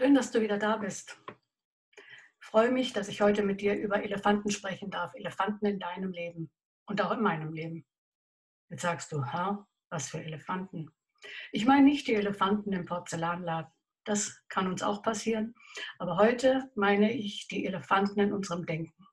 Schön, dass du wieder da bist. Ich freue mich, dass ich heute mit dir über Elefanten sprechen darf. Elefanten in deinem Leben und auch in meinem Leben. Jetzt sagst du, ha, was für Elefanten? Ich meine nicht die Elefanten im Porzellanladen. Das kann uns auch passieren. Aber heute meine ich die Elefanten in unserem Denken.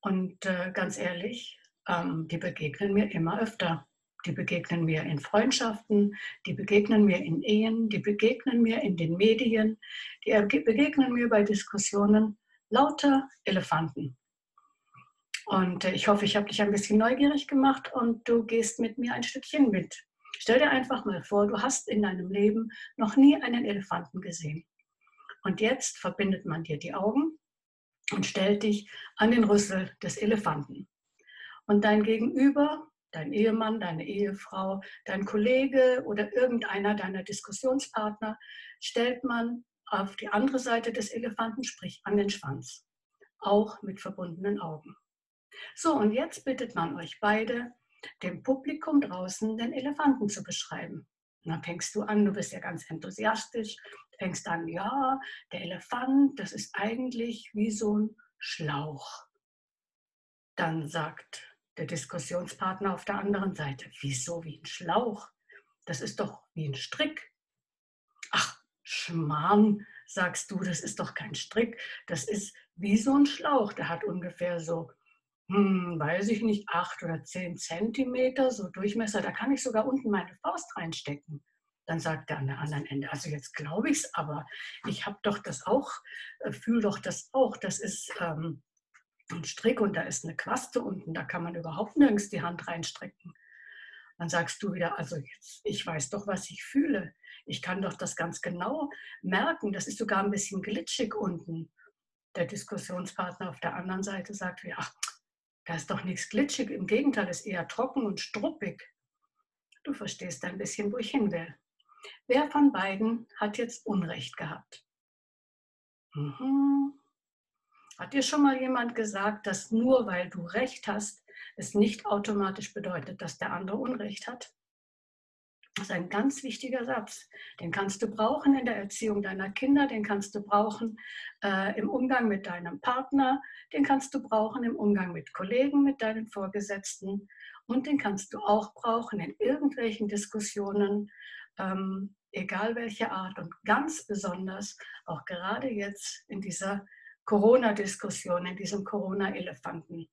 Und äh, ganz ehrlich, ähm, die begegnen mir immer öfter. Die begegnen mir in Freundschaften, die begegnen mir in Ehen, die begegnen mir in den Medien, die begegnen mir bei Diskussionen lauter Elefanten. Und äh, ich hoffe, ich habe dich ein bisschen neugierig gemacht und du gehst mit mir ein Stückchen mit. Stell dir einfach mal vor, du hast in deinem Leben noch nie einen Elefanten gesehen. Und jetzt verbindet man dir die Augen und stellt dich an den Rüssel des Elefanten. Und dein Gegenüber dein Ehemann, deine Ehefrau, dein Kollege oder irgendeiner deiner Diskussionspartner stellt man auf die andere Seite des Elefanten, sprich an den Schwanz, auch mit verbundenen Augen. So, und jetzt bittet man euch beide, dem Publikum draußen den Elefanten zu beschreiben. Und dann fängst du an, du bist ja ganz enthusiastisch, fängst an, ja, der Elefant, das ist eigentlich wie so ein Schlauch. Dann sagt der Diskussionspartner auf der anderen Seite. Wieso wie ein Schlauch? Das ist doch wie ein Strick. Ach, Schmarrn, sagst du, das ist doch kein Strick. Das ist wie so ein Schlauch. Der hat ungefähr so, hm, weiß ich nicht, acht oder zehn Zentimeter, so Durchmesser. Da kann ich sogar unten meine Faust reinstecken. Dann sagt er an der anderen Ende, also jetzt glaube ich es, aber ich habe doch das auch, äh, fühle doch das auch. Das ist ähm, ein Strick und da ist eine Quaste unten, da kann man überhaupt nirgends die Hand reinstrecken. Dann sagst du wieder, also jetzt, ich weiß doch, was ich fühle. Ich kann doch das ganz genau merken. Das ist sogar ein bisschen glitschig unten. Der Diskussionspartner auf der anderen Seite sagt wie, ach, da ist doch nichts glitschig. Im Gegenteil, ist eher trocken und struppig. Du verstehst ein bisschen, wo ich hin will. Wer von beiden hat jetzt Unrecht gehabt? Mhm. Hat dir schon mal jemand gesagt, dass nur weil du Recht hast, es nicht automatisch bedeutet, dass der andere Unrecht hat? Das ist ein ganz wichtiger Satz. Den kannst du brauchen in der Erziehung deiner Kinder, den kannst du brauchen äh, im Umgang mit deinem Partner, den kannst du brauchen im Umgang mit Kollegen, mit deinen Vorgesetzten und den kannst du auch brauchen in irgendwelchen Diskussionen, ähm, egal welche Art und ganz besonders auch gerade jetzt in dieser Corona-Diskussion, in diesem Corona-Elefanten.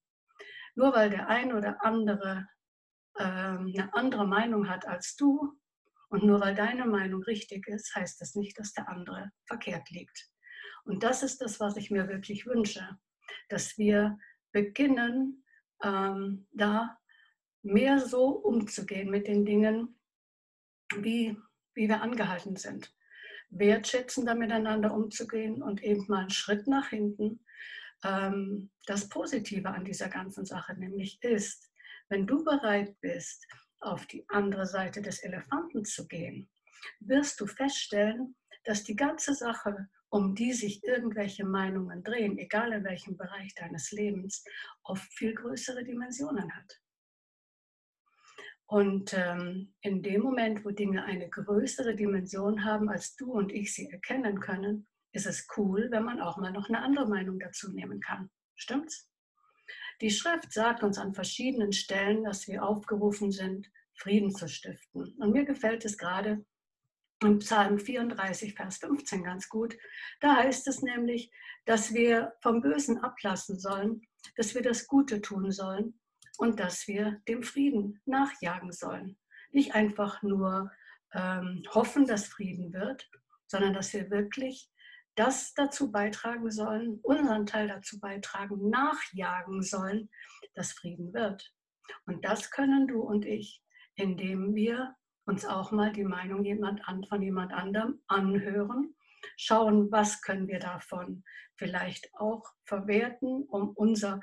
Nur weil der ein oder andere ähm, eine andere Meinung hat als du und nur weil deine Meinung richtig ist, heißt das nicht, dass der andere verkehrt liegt. Und das ist das, was ich mir wirklich wünsche, dass wir beginnen, ähm, da mehr so umzugehen mit den Dingen, wie, wie wir angehalten sind wertschätzender miteinander umzugehen und eben mal einen Schritt nach hinten. Ähm, das Positive an dieser ganzen Sache nämlich ist, wenn du bereit bist, auf die andere Seite des Elefanten zu gehen, wirst du feststellen, dass die ganze Sache, um die sich irgendwelche Meinungen drehen, egal in welchem Bereich deines Lebens, oft viel größere Dimensionen hat. Und ähm, in dem Moment, wo Dinge eine größere Dimension haben, als du und ich sie erkennen können, ist es cool, wenn man auch mal noch eine andere Meinung dazu nehmen kann. Stimmt's? Die Schrift sagt uns an verschiedenen Stellen, dass wir aufgerufen sind, Frieden zu stiften. Und mir gefällt es gerade im Psalm 34, Vers 15 ganz gut. Da heißt es nämlich, dass wir vom Bösen ablassen sollen, dass wir das Gute tun sollen und dass wir dem Frieden nachjagen sollen. Nicht einfach nur ähm, hoffen, dass Frieden wird, sondern dass wir wirklich das dazu beitragen sollen, unseren Teil dazu beitragen, nachjagen sollen, dass Frieden wird. Und das können du und ich, indem wir uns auch mal die Meinung jemand an, von jemand anderem anhören, schauen, was können wir davon vielleicht auch verwerten, um unser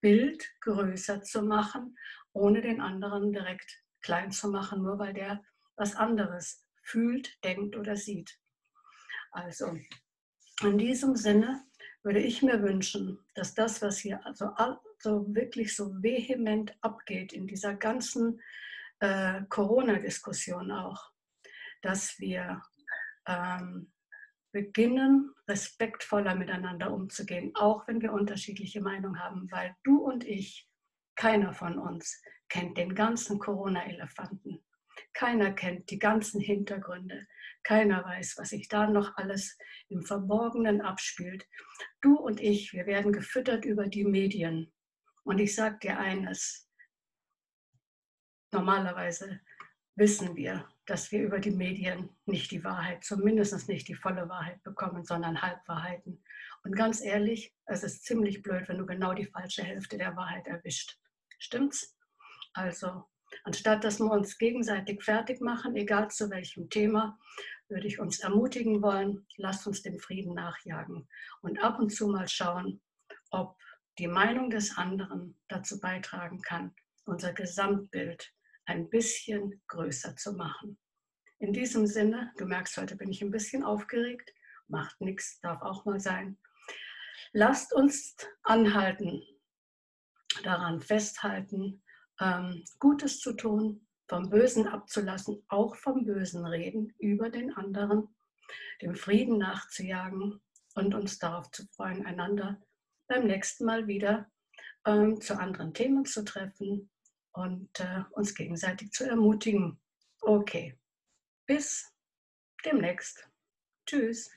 Bild größer zu machen, ohne den anderen direkt klein zu machen, nur weil der was anderes fühlt, denkt oder sieht. Also in diesem Sinne würde ich mir wünschen, dass das, was hier also, also wirklich so vehement abgeht in dieser ganzen äh, Corona-Diskussion auch, dass wir ähm, beginnen, respektvoller miteinander umzugehen, auch wenn wir unterschiedliche Meinungen haben, weil du und ich, keiner von uns kennt den ganzen Corona-Elefanten. Keiner kennt die ganzen Hintergründe. Keiner weiß, was sich da noch alles im Verborgenen abspielt. Du und ich, wir werden gefüttert über die Medien. Und ich sage dir eines, normalerweise wissen wir, dass wir über die Medien nicht die Wahrheit, zumindest nicht die volle Wahrheit bekommen, sondern Halbwahrheiten. Und ganz ehrlich, es ist ziemlich blöd, wenn du genau die falsche Hälfte der Wahrheit erwischt. Stimmt's? Also, anstatt dass wir uns gegenseitig fertig machen, egal zu welchem Thema, würde ich uns ermutigen wollen, lasst uns dem Frieden nachjagen und ab und zu mal schauen, ob die Meinung des anderen dazu beitragen kann, unser Gesamtbild ein bisschen größer zu machen. In diesem Sinne, du merkst, heute bin ich ein bisschen aufgeregt, macht nichts, darf auch mal sein. Lasst uns anhalten, daran festhalten, ähm, Gutes zu tun, vom Bösen abzulassen, auch vom Bösen reden über den anderen, dem Frieden nachzujagen und uns darauf zu freuen, einander beim nächsten Mal wieder ähm, zu anderen Themen zu treffen und äh, uns gegenseitig zu ermutigen. Okay, bis demnächst. Tschüss.